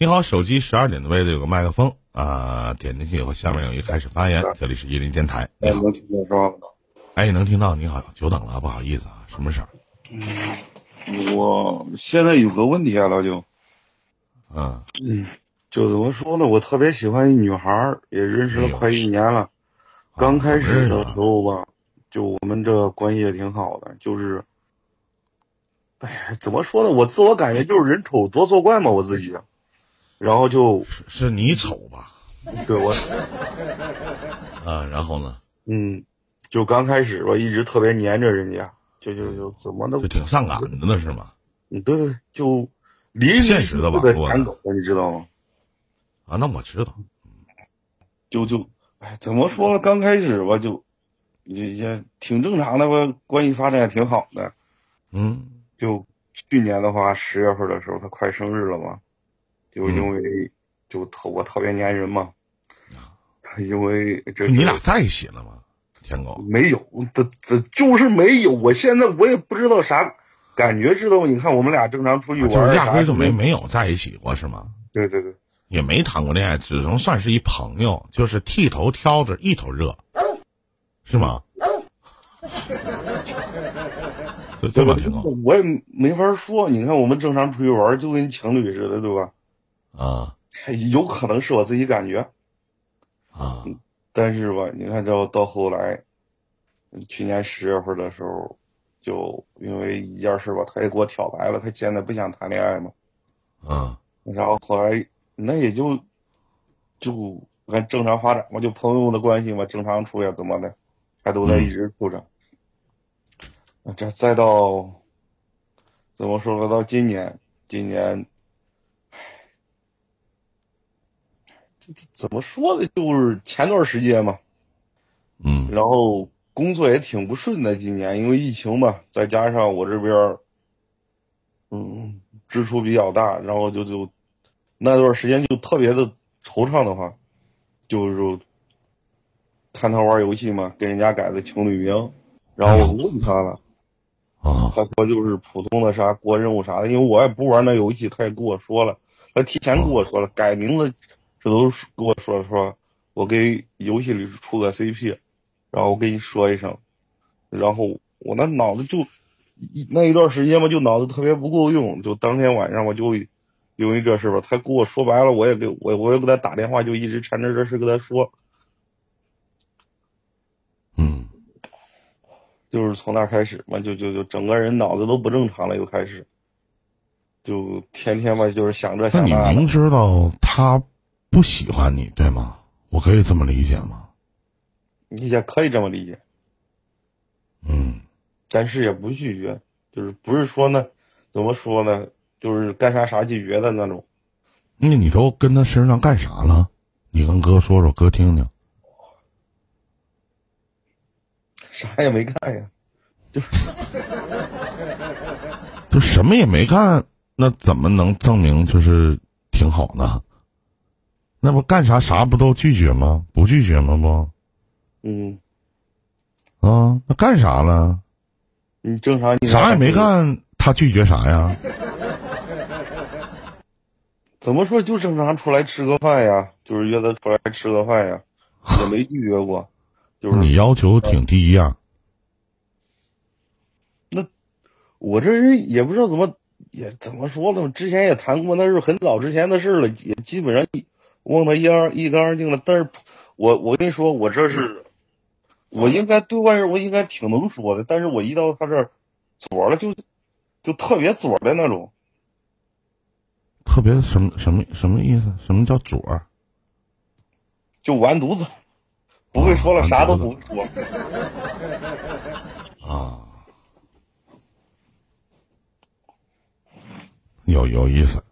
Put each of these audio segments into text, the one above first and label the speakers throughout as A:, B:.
A: 你好，手机十二点的位置有个麦克风啊，点进去以后，下面有一个开始发言。这里是伊林电台。你好，
B: 能听到说吗？
A: 哎，能听到。你好，久等了，不好意思啊，什么事儿？
B: 嗯，我现在有个问题啊，老九。
A: 嗯
B: 嗯，就怎么说呢？我特别喜欢一女孩儿，也认识了快一年了。刚开始的时候吧，就我们这关系也挺好的，就是，哎，怎么说呢？我自我感觉就是人丑多作怪嘛，我自己。然后就
A: 是你丑吧？
B: 对我。
A: 啊，然后呢？
B: 嗯，就刚开始吧，一直特别黏着人家，就就就怎么都，
A: 就挺上赶的呢，是吗？
B: 嗯，对对，就离
A: 现实的吧，
B: 舔狗，你知道吗？
A: 啊，那我知道。
B: 就就，哎，怎么说呢？刚开始吧，就也也挺正常的吧，关系发展也挺好的。
A: 嗯。
B: 就去年的话，十月份的时候，他快生日了嘛。就因为就特我特别粘人嘛，因为这
A: 你俩在一起了吗？天狗
B: 没有，这这就是没有。我现在我也不知道啥感觉，知道吗？你看我们俩正常出去玩，
A: 就是压根就没没有在一起过，是吗？
B: 对对对，
A: 也没谈过恋爱，只能算是一朋友，就是剃头挑着一头热，是吗？对吧，天狗？
B: 我也没法说。你看我们正常出去玩，就跟情侣似的，对吧？
A: 啊，
B: 有可能是我自己感觉，
A: 啊，
B: 但是吧，你看这到后来，去年十月份的时候，就因为一件事吧，他也给我挑白了，他现在不想谈恋爱嘛，
A: 啊，
B: 然后后来那也就就按正常发展嘛，就朋友的关系嘛，正常处呀，怎么的，还都在一直处着，这再到怎么说呢？到今年，今年。怎么说呢？就是前段时间嘛，
A: 嗯，
B: 然后工作也挺不顺的。今年因为疫情嘛，再加上我这边，嗯，支出比较大，然后就就那段时间就特别的惆怅的话，就是看他玩游戏嘛，给人家改的情侣名，然后我问他了，
A: 啊，
B: 他说就是普通的啥过任务啥的，因为我也不玩那游戏，他也跟我说了，他提前跟我说了改名字。这都是跟我说说，我给游戏里出个 CP，然后我跟你说一声，然后我那脑子就那一段时间吧，就脑子特别不够用，就当天晚上我就因为这事吧，他跟我说白了，我也给我我也给他打电话，就一直缠着这事跟他说，
A: 嗯，
B: 就是从那开始嘛，就就就整个人脑子都不正常了，又开始，就天天吧就是想着想
A: 那。你明知道他。不喜欢你，对吗？我可以这么理解吗？
B: 你也可以这么理解。
A: 嗯，
B: 但是也不拒绝，就是不是说呢，怎么说呢？就是干啥啥拒绝的那种。
A: 那你都跟他身上干啥了？你跟哥说说，哥听听。
B: 啥也没干呀，就
A: 就什么也没干，那怎么能证明就是挺好呢？那不干啥啥不都拒绝吗？不拒绝吗？不，
B: 嗯，
A: 啊，那干啥了？
B: 你正常，你
A: 啥也没干，他拒绝啥呀？
B: 怎么说就正常出来吃个饭呀？就是约他出来吃个饭呀，也没拒绝过。就是
A: 你要求挺低呀。
B: 那我这人也不知道怎么也怎么说呢？之前也谈过，那是很早之前的事了，也基本上。忘得一二一干二净了，但是，我我跟你说，我这是，我应该对外人我应该挺能说的，但是我一到他这儿，左了就，就特别左的那种，
A: 特别什么什么什么意思？什么叫左？
B: 就完犊子，不会说了，啥都不会说。
A: 啊，有有意思，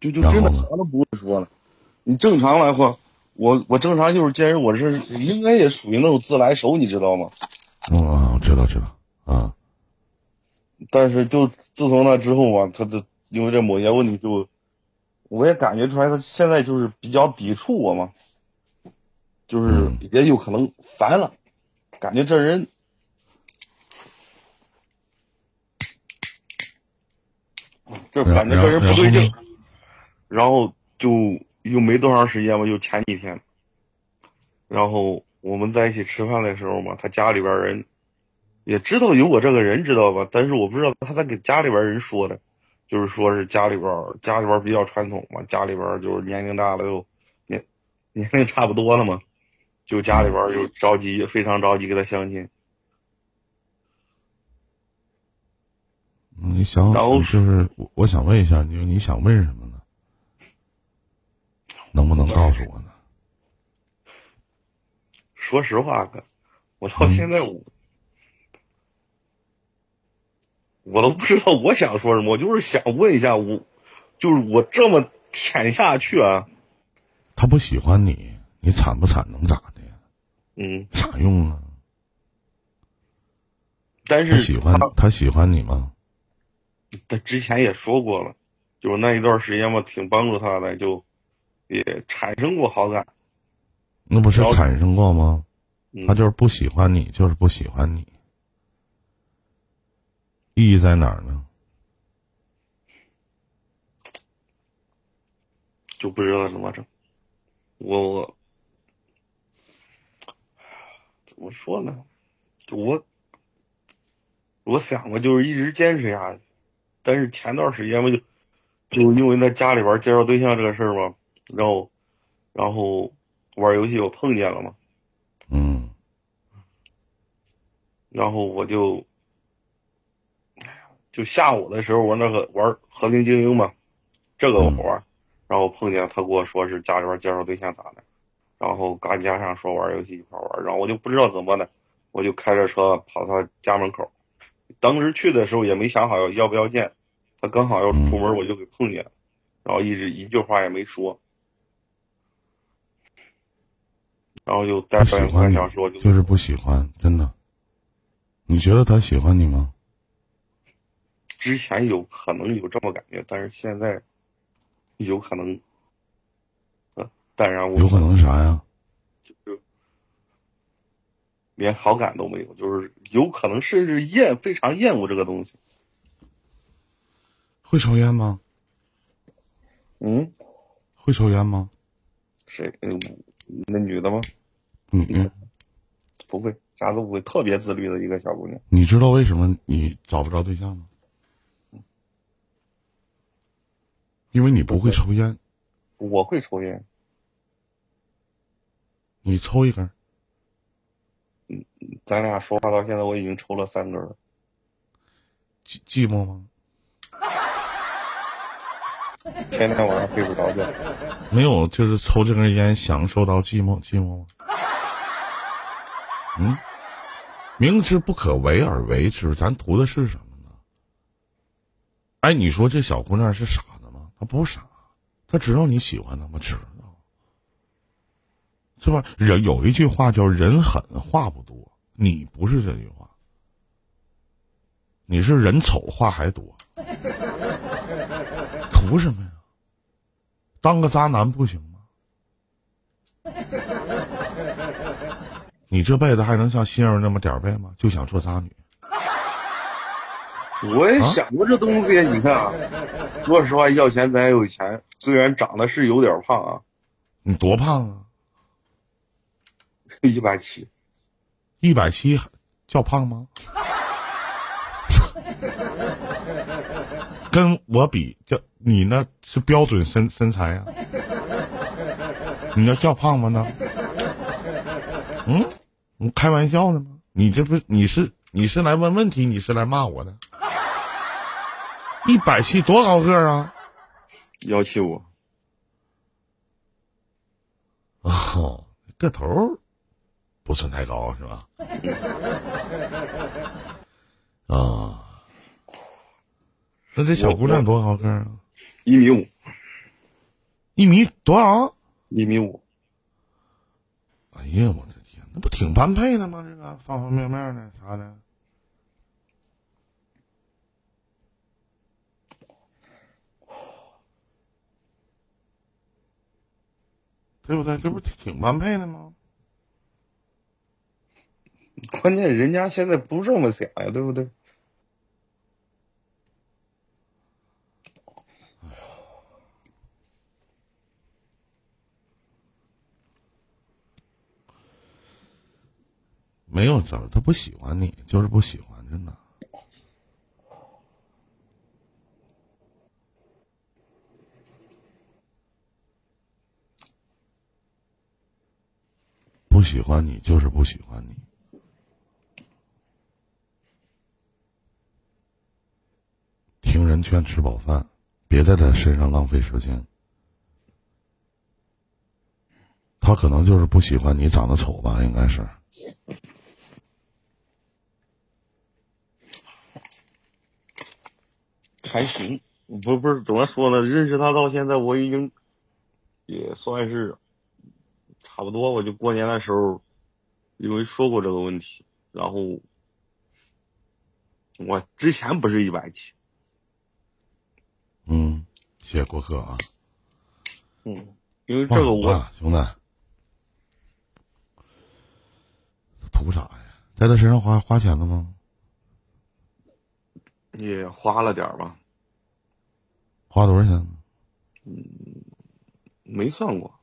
B: 就就真的啥都不会说了。你正常来话，我我正常就是见人，我是应该也属于那种自来熟，你知道吗？
A: 嗯，知道知道啊。
B: 但是就自从那之后吧，他这因为这某些问题，就我也感觉出来，他现在就是比较抵触我嘛，就是也有可能烦了，感觉这人，这感觉这人不对劲，然后。就又没多长时间吧，就前几天，然后我们在一起吃饭的时候嘛，他家里边人也知道有我这个人，知道吧？但是我不知道他在给家里边人说的，就是说是家里边家里边比较传统嘛，家里边就是年龄大了又年年龄差不多了嘛，就家里边就着急，非常着急给他相亲。
A: 你想，
B: 然后
A: 就是我我想问一下，你你想问什么呢？能不能告诉我呢？
B: 说实话，哥，我到现在我、我都不知道我想说什么，我就是想问一下，我就是我这么舔下去啊，
A: 他不喜欢你，你惨不惨能咋的呀？
B: 嗯，
A: 啥用啊？
B: 但是
A: 他喜欢
B: 他
A: 他喜欢你吗？
B: 他之前也说过了，就是那一段时间嘛，挺帮助他的，就也产生过好感。
A: 那不是产生过吗？
B: 嗯、
A: 他就是不喜欢你，就是不喜欢你。意义在哪儿呢？
B: 就不知道怎么整。我我怎么说呢？我我想过，就是一直坚持下去。但是前段时间不，就就因为那家里边介绍对象这个事儿嘛，然后然后玩游戏我碰见了嘛，
A: 嗯。
B: 然后我就，哎呀，就下午的时候玩那个玩和平精英嘛，这个我玩，然后碰见他跟我说是家里边介绍对象咋的，然后嘎加上说玩游戏一块玩，然后我就不知道怎么的，我就开着车跑他家门口，当时去的时候也没想好要要不要见，他刚好要出门我就给碰见了，然后一直一句话也没说，然后就带
A: 不喜
B: 半
A: 欢你
B: 半小时我就
A: 就是不喜欢，真的。你觉得他喜欢你吗？
B: 之前有可能有这么感觉，但是现在有可能，呃，淡然无
A: 有可能啥呀？
B: 就是连好感都没有，就是有可能甚至厌非常厌恶这个东西。
A: 会抽烟吗？
B: 嗯，
A: 会抽烟吗？
B: 谁？嗯那女的吗？
A: 你
B: 不会，啥都不会，特别自律的一个小姑娘。
A: 你知道为什么你找不着对象吗？因为你不会抽烟，
B: 我会抽烟，
A: 你抽一根，
B: 咱俩说话到现在，我已经抽了三根了。
A: 寂寂寞吗？
B: 天天晚上睡不着觉。
A: 没有，就是抽这根烟享受到寂寞，寂寞吗？嗯，明知不可为而为之，咱图的是什么呢？哎，你说这小姑娘是傻的吗？她不傻，她知道你喜欢她吗？知道，是吧？人有一句话叫“人狠话不多”，你不是这句话，你是人丑话还多，图什么呀？当个渣男不行吗？你这辈子还能像心儿那么点儿背吗？就想做渣女？
B: 我也想过这东西，你看啊，说实话，要钱咱也有钱，虽然长得是有点胖啊，
A: 你多胖啊？
B: 一百七，
A: 一百七叫胖吗？跟我比，叫你那是标准身身材呀、你那叫胖吗？那？嗯，你开玩笑呢吗？你这不你是你是来问问题，你是来骂我的？一百七多高个儿啊？
B: 幺七五，
A: 哦，个头儿不算太高是吧？啊，那这小姑娘多高个啊？
B: 一米五，
A: 一米多少？
B: 一米五，
A: 哎呀，我的天，不挺般配的吗？这个方方面面的啥的，对不对？这不挺般配的吗？
B: 关键人家现在不这么想呀，对不对？
A: 没有招，他不喜欢你，就是不喜欢，真的。不喜欢你就是不喜欢你。听人劝，吃饱饭，别在他身上浪费时间。他可能就是不喜欢你长得丑吧，应该是。
B: 还行，不不是怎么说呢？认识他到现在，我已经也算是差不多。我就过年的时候，因为说过这个问题，然后我之前不是一百七，
A: 嗯，谢谢郭客啊。
B: 嗯，因为这个我
A: 兄弟图啥呀？在他身上花花钱了吗？
B: 也花了点吧，
A: 花多少钱呢？
B: 嗯，没算过。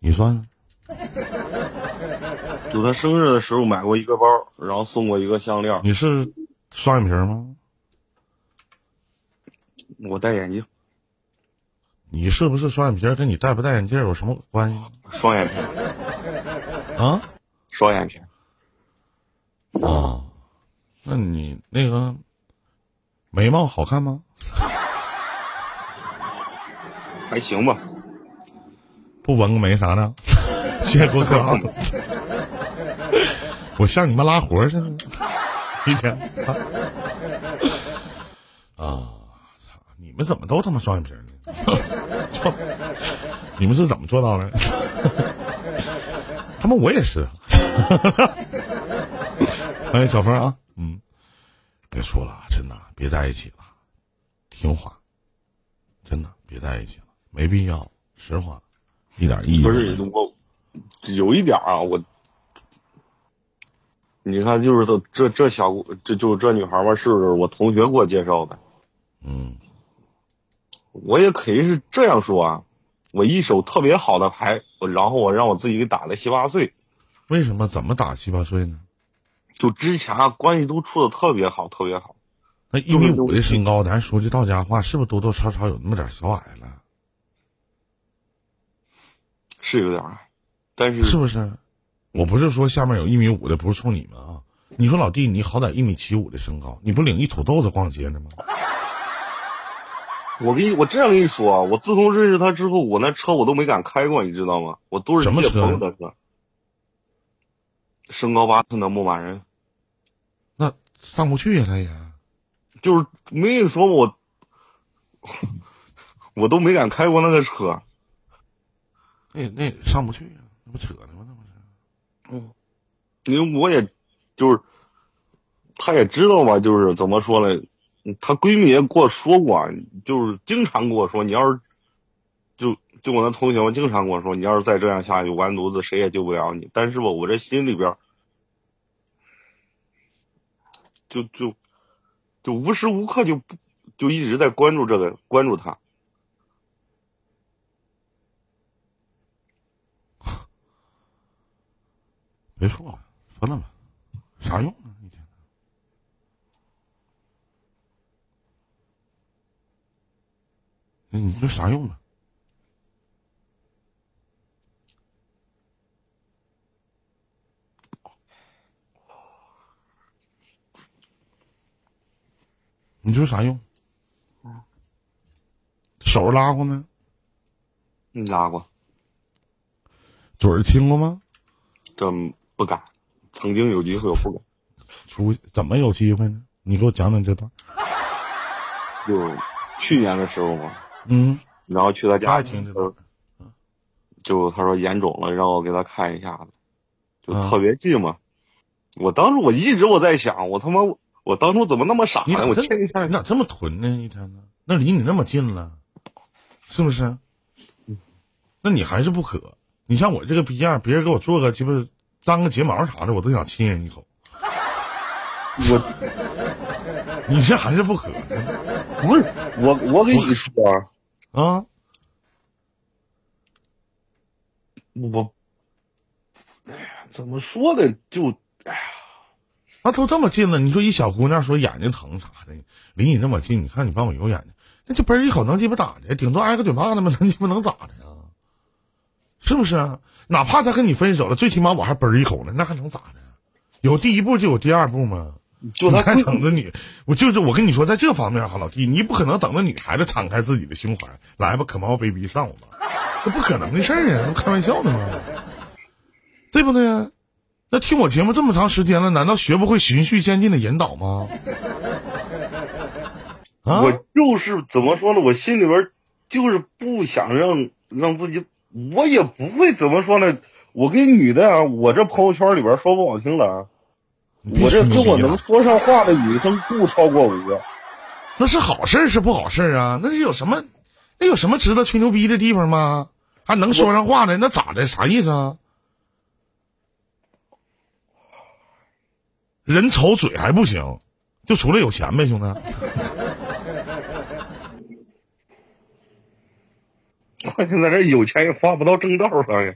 A: 你算？
B: 就他生日的时候买过一个包，然后送过一个项链。
A: 你是双眼皮吗？
B: 我戴眼镜。
A: 你是不是双眼皮？跟你戴不戴眼镜有什么关系？
B: 双眼皮。
A: 啊？
B: 双眼皮。
A: 啊。那你那个眉毛好看吗？
B: 还行吧。
A: 不纹个眉啥的？谢谢郭客。我像你们拉活似的，一天。啊！操！你们怎么都他妈双眼皮呢？你们是怎么做到的？他妈我也是。欢迎小峰啊！嗯，别说了，真的别在一起了，听话，真的别在一起了，没必要，实话，一点意义
B: 不是我，有一点啊，我，你看，就是这这这小，这就这女孩吧，是我同学给我介绍的，
A: 嗯，
B: 我也可以是这样说啊，我一手特别好的牌，然后我让我自己给打了七八岁，
A: 为什么？怎么打七八岁呢？
B: 就之前啊关系都处的特别好，特别好。
A: 那一米五的身高，咱说句到家话，是不是多多少少有那么点小矮了？
B: 是有点矮，但是
A: 是不是？我不是说下面有一米五的，不是冲你们啊。你说老弟，你好歹一米七五的身高，你不领一土豆子逛街呢吗？
B: 我跟你，我这样跟你说，我自从认识他之后，我那车我都没敢开过，你知道吗？我都是借朋友的车。身高八寸的牧马人。
A: 那上不去呀，他也，
B: 就是没跟你说我，我都没敢开过那个车。
A: 那那上不去呀，那不扯呢吗？那不是？
B: 嗯，因为我也，就是，他也知道吧，就是怎么说呢？她闺蜜也跟我说过，就是经常跟我说，你要是，就就我那同学们经常跟我说，你要是再这样下去，完犊子，谁也救不了你。但是吧，我这心里边。就就就无时无刻就不就一直在关注这个关注他，
A: 别说了，分了吧，啥用啊？一天，你这啥用啊？你说啥用？手拉过没？
B: 你拉过。
A: 嘴儿亲过吗？
B: 真不敢。曾经有机会，我不敢。
A: 出怎么有机会呢？你给我讲讲这段。
B: 就去年的时候嘛。
A: 嗯。
B: 然后去他家。
A: 听这段。
B: 就他说眼肿了，让我给他看一下子。就特别近嘛。我当时我一直我在想，我他妈。我当初怎么那么傻呢？我天天
A: 你咋这么囤呢？一天呢？那离你那么近了，是不是？那你还是不渴？你像我这个逼样，别人给我做个鸡巴粘个睫毛啥的，我都想亲人一口。
B: 我，
A: 你这还是不渴？
B: 不是我，我跟你说
A: 啊，
B: 我哎呀怎么说的？就
A: 那都这么近了，你说一小姑娘说眼睛疼啥的，离你那么近，你看你帮我揉眼睛，那就嘣一口能鸡巴咋的？顶多挨个嘴巴子嘛，能鸡巴能咋的呀？是不是啊？哪怕他跟你分手了，最起码我还嘣一口呢，那还能咋的？有第一步就有第二步吗？
B: 就他
A: 你还等着你，我就是我跟你说，在这方面哈，老弟，你不可能等着女孩子敞开自己的胸怀，来吧，come on baby，上我吧，这不可能的事儿啊，那不开玩笑的吗？对不对？那听我节目这么长时间了，难道学不会循序渐进的引导吗？啊，
B: 我就是怎么说呢？我心里边就是不想让让自己，我也不会怎么说呢。我跟女的啊，我这朋友圈里边说不好听的啊，我这跟我能说上话的女生不超过五个。
A: 那是好事是不好事啊？那是有什么？那有什么值得吹牛逼的地方吗？还能说上话的，那咋的？啥意思啊？人丑嘴还不行，就除了有钱呗，兄弟。
B: 关键在这有钱也花不到正道上呀。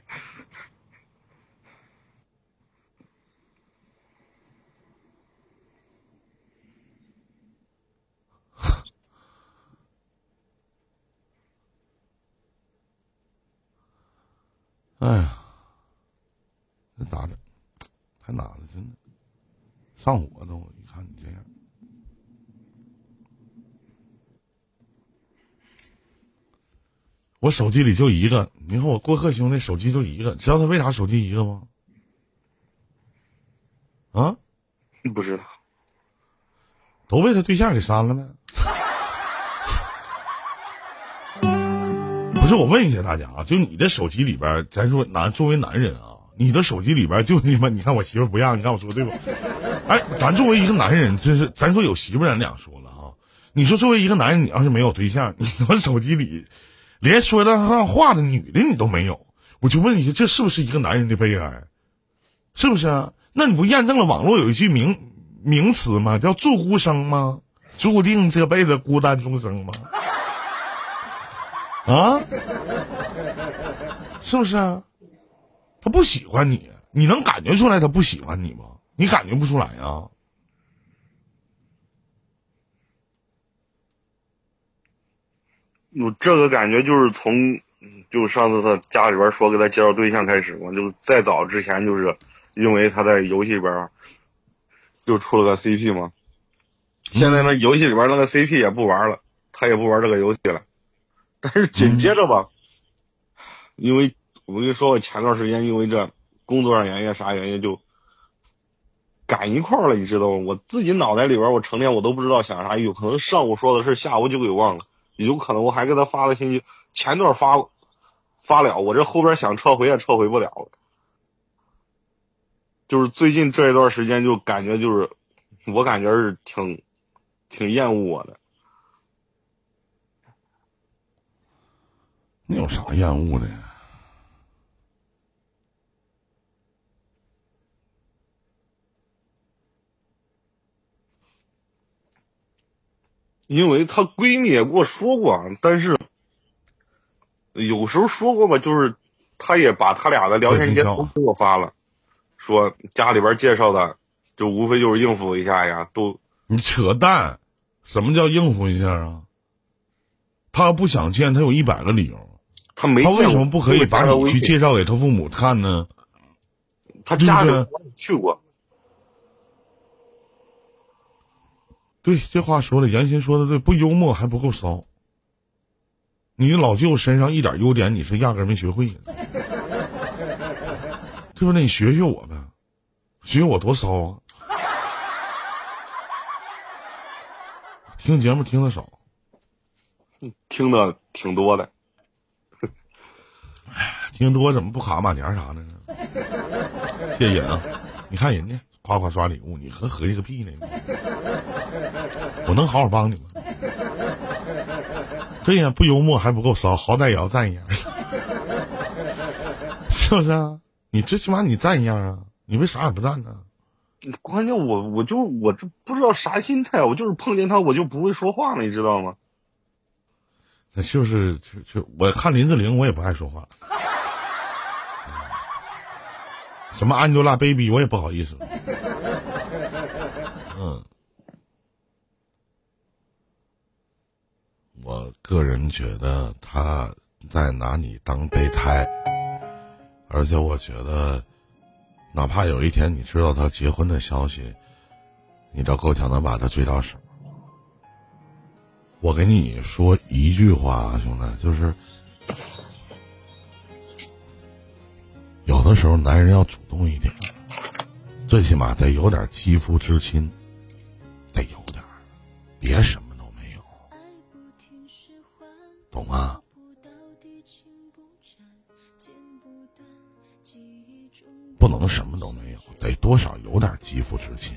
A: 哎呀，这咋整？太难了，真的，上火都。一看你这样，我手机里就一个。你看我过客兄弟手机就一个，知道他为啥手机一个吗？啊，
B: 不知道，
A: 都被他对象给删了呗。不是我问一下大家啊，就你的手机里边，咱说男作为男人啊，你的手机里边就你妈，你看我媳妇不让，你看我说对不？哎，咱作为一个男人，就是咱说有媳妇咱俩说了啊。你说作为一个男人，你要是没有对象，你他妈手机里连说得上话的女的你都没有，我就问一下，这是不是一个男人的悲哀？是不是啊？那你不验证了网络有一句名名词吗？叫“注孤生”吗？注定这辈子孤单终生吗？啊，是不是啊？他不喜欢你，你能感觉出来他不喜欢你吗？你感觉不出来啊？
B: 我这个感觉就是从，嗯就上次他家里边说给他介绍对象开始嘛，就再早之前就是因为他在游戏里边就出了个 CP 嘛，现在那游戏里边那个 CP 也不玩了，他也不玩这个游戏了，但是紧接着吧，因为我跟你说，我前段时间因为这工作上原因啥原因就赶一块儿了，你知道吗？我自己脑袋里边我成天我都不知道想啥，有可能上午说的事下午就给忘了。有可能我还给他发了信息，前段发发了，我这后边想撤回也撤回不了了。就是最近这一段时间，就感觉就是，我感觉是挺挺厌恶我的。
A: 你有啥厌恶的呀？
B: 因为她闺蜜也跟我说过，啊但是有时候说过吧，就是她也把她俩的聊天截图给我发了，说家里边介绍的，就无非就是应付一下呀，都
A: 你扯淡！什么叫应付一下啊？他要不想见，他有一百个理由。
B: 他没
A: 他为什么不可以把你去介绍给他父母看呢？
B: 他家去过，
A: 对，这话说的，原先说的对，不幽默还不够骚。你老舅身上一点优点你是压根儿没学会，对不对？你学学我呗，学学我多骚啊！听节目听的少，
B: 听的挺多的。
A: 听多怎么不卡马甲啥的呢？谢谢啊！你看人家夸夸刷礼物，你和合计个屁呢？我能好好帮你吗？对呀，不幽默还不够骚，好歹也要赞一样，是不是啊？你最起码你赞一样啊，你为啥也不赞呢？
B: 关键我我就我这不知道啥心态，我就是碰见他我就不会说话了，你知道吗？
A: 那就是就就我看林志玲，我也不爱说话，什么 Angelababy 我也不好意思。嗯，我个人觉得他在拿你当备胎，而且我觉得，哪怕有一天你知道他结婚的消息，你都够呛能把他追到手。我给你说一句话，兄弟，就是。有的时候，男人要主动一点，最起码得有点肌肤之亲，得有点，别什么能什么都没有，得多少有点肌肤之亲。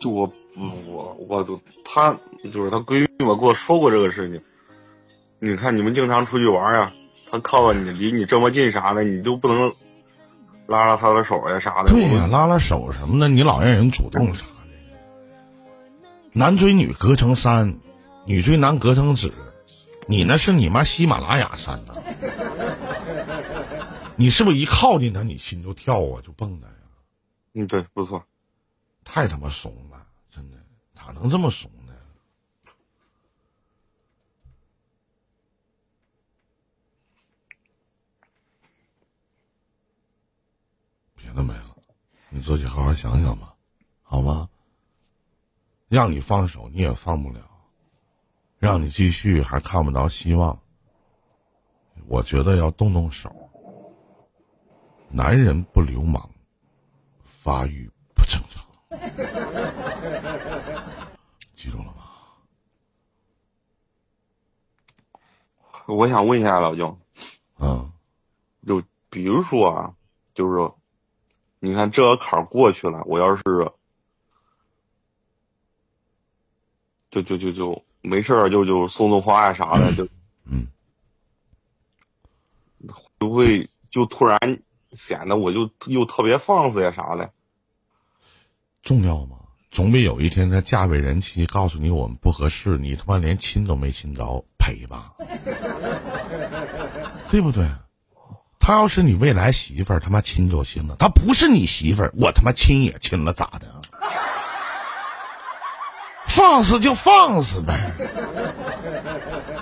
B: 就我，我，我都他就是他闺蜜嘛，跟我说过这个事情。你看你们经常出去玩呀，他靠着你，离你这么近啥的，你都不能拉拉他的手呀啥的。
A: 对呀，拉拉手什么的，你老让人主动啥的。男追女隔层山，女追男隔层纸，你那是你妈喜马拉雅山呐？你是不是一靠近他，你心就跳啊，就蹦的呀？
B: 嗯，对，不错。
A: 太他妈怂了，真的，咋能这么怂呢？别的没了，你自己好好想想吧，好吗？让你放手你也放不了，让你继续还看不着希望。我觉得要动动手，男人不流氓，发育不正常。记住了吗？
B: 我想问一下老舅，
A: 嗯，
B: 就比如说啊，就是你看这个坎儿过去了，我要是就就就就没事儿，就就送送花呀啥的，就
A: 嗯，
B: 会不会就突然显得我就又特别放肆呀啥的？
A: 重要吗？总比有一天他嫁为人妻，告诉你我们不合适，你他妈连亲都没亲着，赔吧？对不对？他要是你未来媳妇儿，他妈亲就亲了。他不是你媳妇儿，我他妈亲也亲了，咋的？放肆就放肆呗，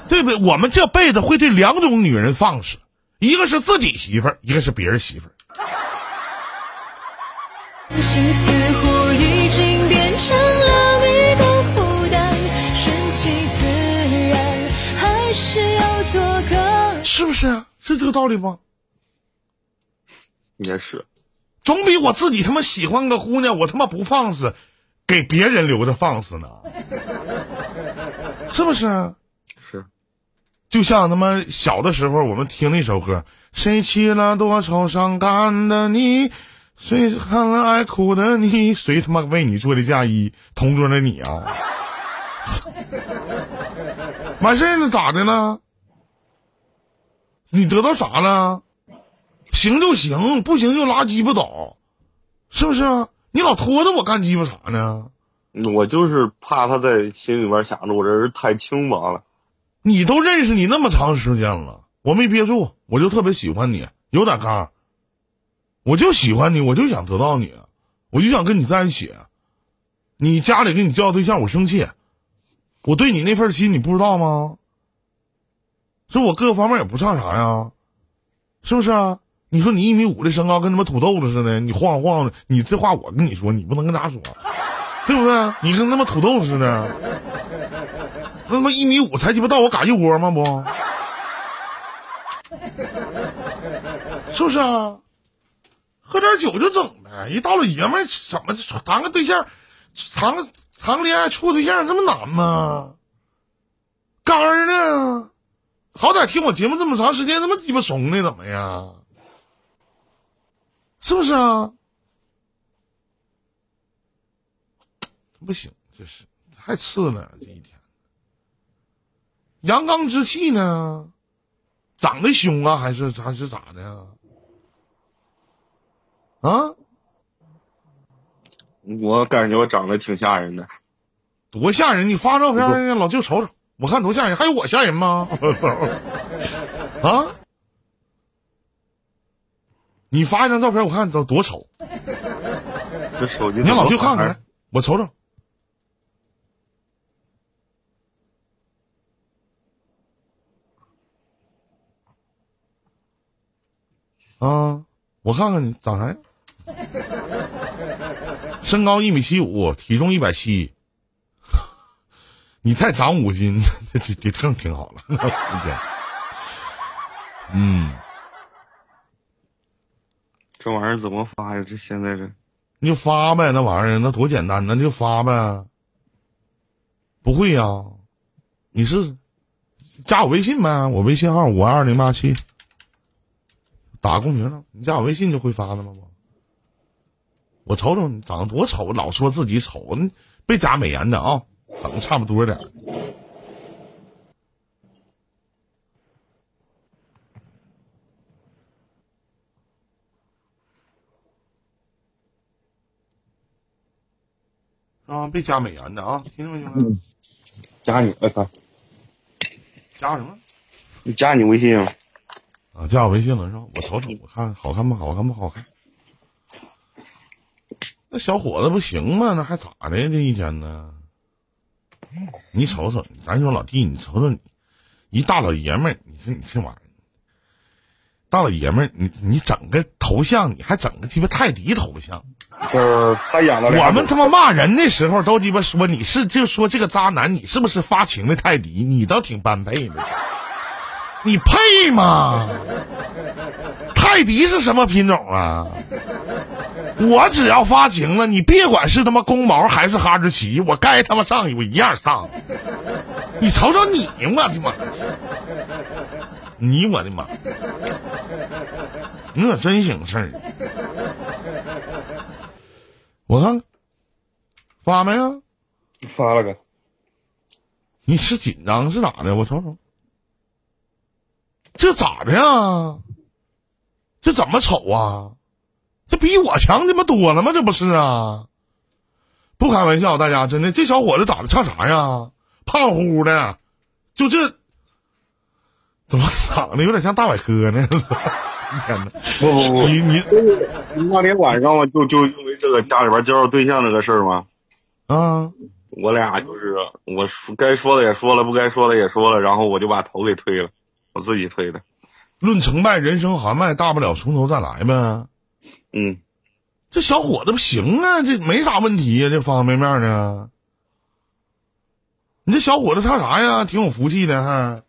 A: 对不对？我们这辈子会对两种女人放肆，一个是自己媳妇儿，一个是别人媳妇儿。心似乎已经变成了你的负担，顺其自然，还是要做个？是不是啊？是这个道理吗？
B: 也是，
A: 总比我自己他妈喜欢个姑娘，我他妈不放肆，给别人留着放肆呢？是不是？
B: 是。
A: 就像他妈小的时候，我们听那首歌，谁娶了多愁善感的你？谁看了爱哭的你？谁他妈为你做的嫁衣？同桌的你啊！完事儿了咋的了？你得到啥了？行就行，不行就拉鸡巴倒，是不是啊？你老拖着我干鸡巴啥呢？
B: 我就是怕他在心里边想着我这人太轻薄了。
A: 你都认识你那么长时间了，我没憋住，我就特别喜欢你，有点刚。我就喜欢你，我就想得到你，我就想跟你在一起。你家里给你介绍对象，我生气。我对你那份心，你不知道吗？是我各个方面也不差啥呀，是不是啊？你说你一米五的身高，跟他妈土豆子似的，你晃晃的，你这话我跟你说，你不能跟他说，对不对？你跟他妈土豆似的，那他妈一米五才鸡巴到我嘎一窝吗？不，是不是啊？喝点酒就整呗，一大老爷们怎么谈个对象，谈个谈个恋爱处个对象这么难吗？肝呢？好歹听我节目这么长时间，这么鸡巴怂的怎么呀？是不是啊？不行，这是太次了这一天。阳刚之气呢？长得凶啊，还是还是咋的？啊！
B: 我感觉我长得挺吓人的，
A: 多吓人！你发照片让老舅瞅瞅，我看多吓人，还有我吓人吗？啊！你发一张照片，我看都多丑。
B: 这手机
A: 你让老去看看
B: 看
A: 来，我瞅瞅。啊，我看看你长啥样？身高一米七五，体重一百七，你再长五斤，这这这更挺好了。嗯，
B: 这玩意儿怎么发呀？这现在这
A: 你就发呗，那玩意儿那多简单那，你就发呗。不会呀、你是加我微信呗？我微信号五二零八七，打公屏上，你加我微信就会发的吗？我我瞅瞅你长得多丑，老说自己丑，你别加美颜的啊，长得差不多点儿啊，别加美颜的啊，听见没兄弟？
B: 加你，我操！
A: 加什么？
B: 你加你微信啊？
A: 啊，加我微信了是吧？我瞅瞅，我看好看不好看不好看？那小伙子不行吗？那还咋的？这一天呢？你瞅瞅，咱说老弟，你瞅瞅你，一大老爷们儿，你说你这玩意儿，大老爷们儿，你你整个头像，你还整个鸡巴泰迪头像？
B: 就是他养了
A: 我们他妈骂人的时候都鸡巴说你是就说这个渣男，你是不是发情的泰迪？你倒挺般配的，你配吗？泰迪是什么品种啊？我只要发情了，你别管是他妈公毛还是哈士奇，我该他妈上我一样上。你瞅瞅你，我的妈！你我的妈！你可真省事儿。我看看发没啊？
B: 发了个，
A: 你是紧张是咋的？我瞅瞅，这咋的呀？这怎么瞅啊？这比我强他妈多了吗？这不是啊？不开玩笑，大家真的，这小伙子长得像啥呀？胖乎乎的，就这，怎么长得有点像大百科呢？天哪！
B: 不不不，
A: 你你
B: 那天晚上嘛，就就因为这个家里边介绍对象这个事儿嘛，
A: 啊，
B: 我俩就是我说该说的也说了，不该说的也说了，然后我就把头给推了，我自己推的。
A: 论成败，人生豪迈，大不了从头再来呗。
B: 嗯，
A: 这小伙子不行啊，这没啥问题呀、这方方面面的。你这小伙子他啥呀？挺有福气的，还。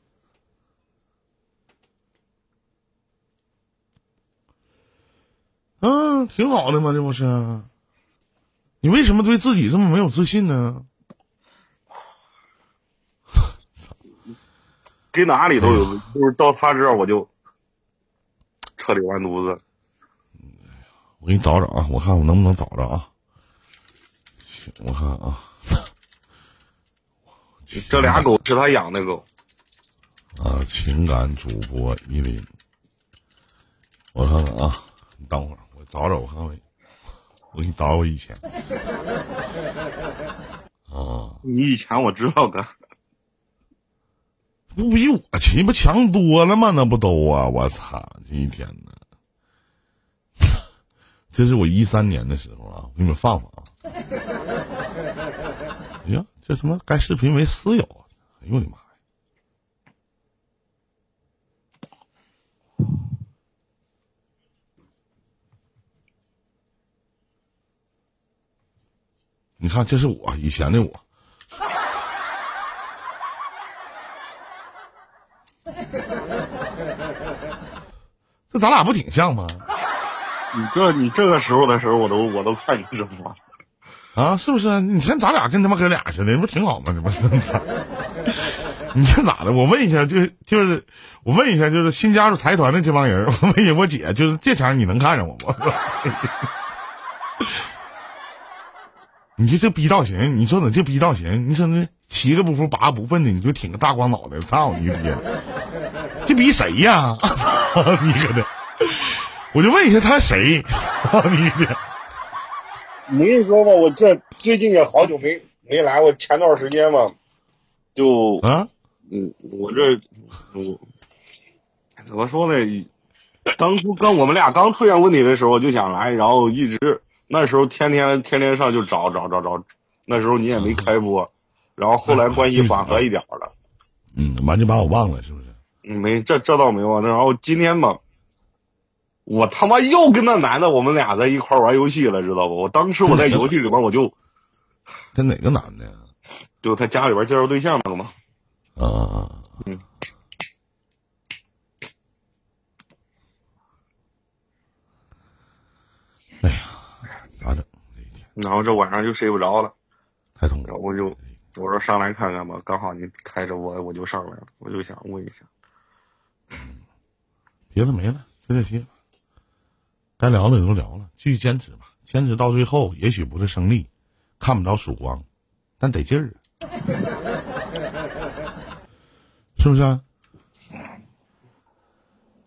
A: 嗯，挺好的嘛，这不是？你为什么对自己这么没有自信呢？
B: 给哪里都有，就是到他这儿我就彻底完犊子。
A: 我给你找找啊，我看我能不能找着啊。我看啊，
B: 这俩狗是他养的狗，
A: 啊，情感主播依林，我看看啊，你等会儿，我找找，我看看，我给你找我以前。啊，
B: 你以前我知道哥。
A: 不比我鸡巴强多了吗？那不都啊！我操，这一天呢，这是我一三年的时候啊，我给你们放放啊。哎呀，这他妈该视频为私有啊！哎呦我的妈你看，这是我以前的我。这咱俩不挺像吗？
B: 你这你这个时候的时候，我都我都看你什么？
A: 啊，是不是？你看咱俩跟他妈哥俩似的，不挺好吗？这不是？你这咋的？我问一下，就就是我问一下，就是新加入财团的这帮人，我问一下我姐，就是这茬你能看上我吗？你说这逼造型，你说你这逼造型，你说那七个不服八个不忿的，你就挺个大光脑袋，操你爹！这逼谁呀？你搁这，我就问一下他谁？你爹！
B: 我跟你说吧，我这最近也好久没没来，我前段时间嘛，就
A: 啊
B: 嗯，我这我怎么说呢？当初跟我们俩刚出现问题的时候就想来，然后一直那时候天天天天上就找找找找，那时候你也没开播，然后后来关系缓和一点了。
A: 嗯，完就把我忘了，是不是？
B: 嗯，没这这倒没忘。然后今天吧，我他妈又跟那男的我们俩在一块玩游戏了，知道不？我当时我在游戏里边我就，
A: 他哪个男的呀？
B: 就他家里边介绍对象那个嘛。
A: 啊，
B: 嗯。
A: 哎呀，咋整？这一天
B: 然后这晚上就睡不着了，
A: 太痛苦。
B: 然后我就我说上来看看吧，刚好你开着我，我就上来了，我就想问一下。
A: 别的没了，就这些。该聊的也都聊了，继续坚持吧，坚持到最后，也许不是胜利，看不着曙光，但得劲儿啊，是不是、啊？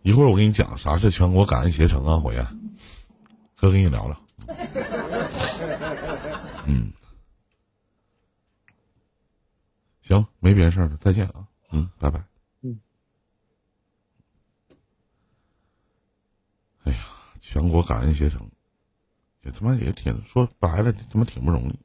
A: 一会儿我跟你讲啥是全国感恩携程啊，火焰，哥跟你聊聊。嗯，行，没别的事儿了，再见啊，嗯，拜拜。
B: 嗯。
A: 哎呀，全国感恩携程，也他妈也挺说白了，他妈挺不容易。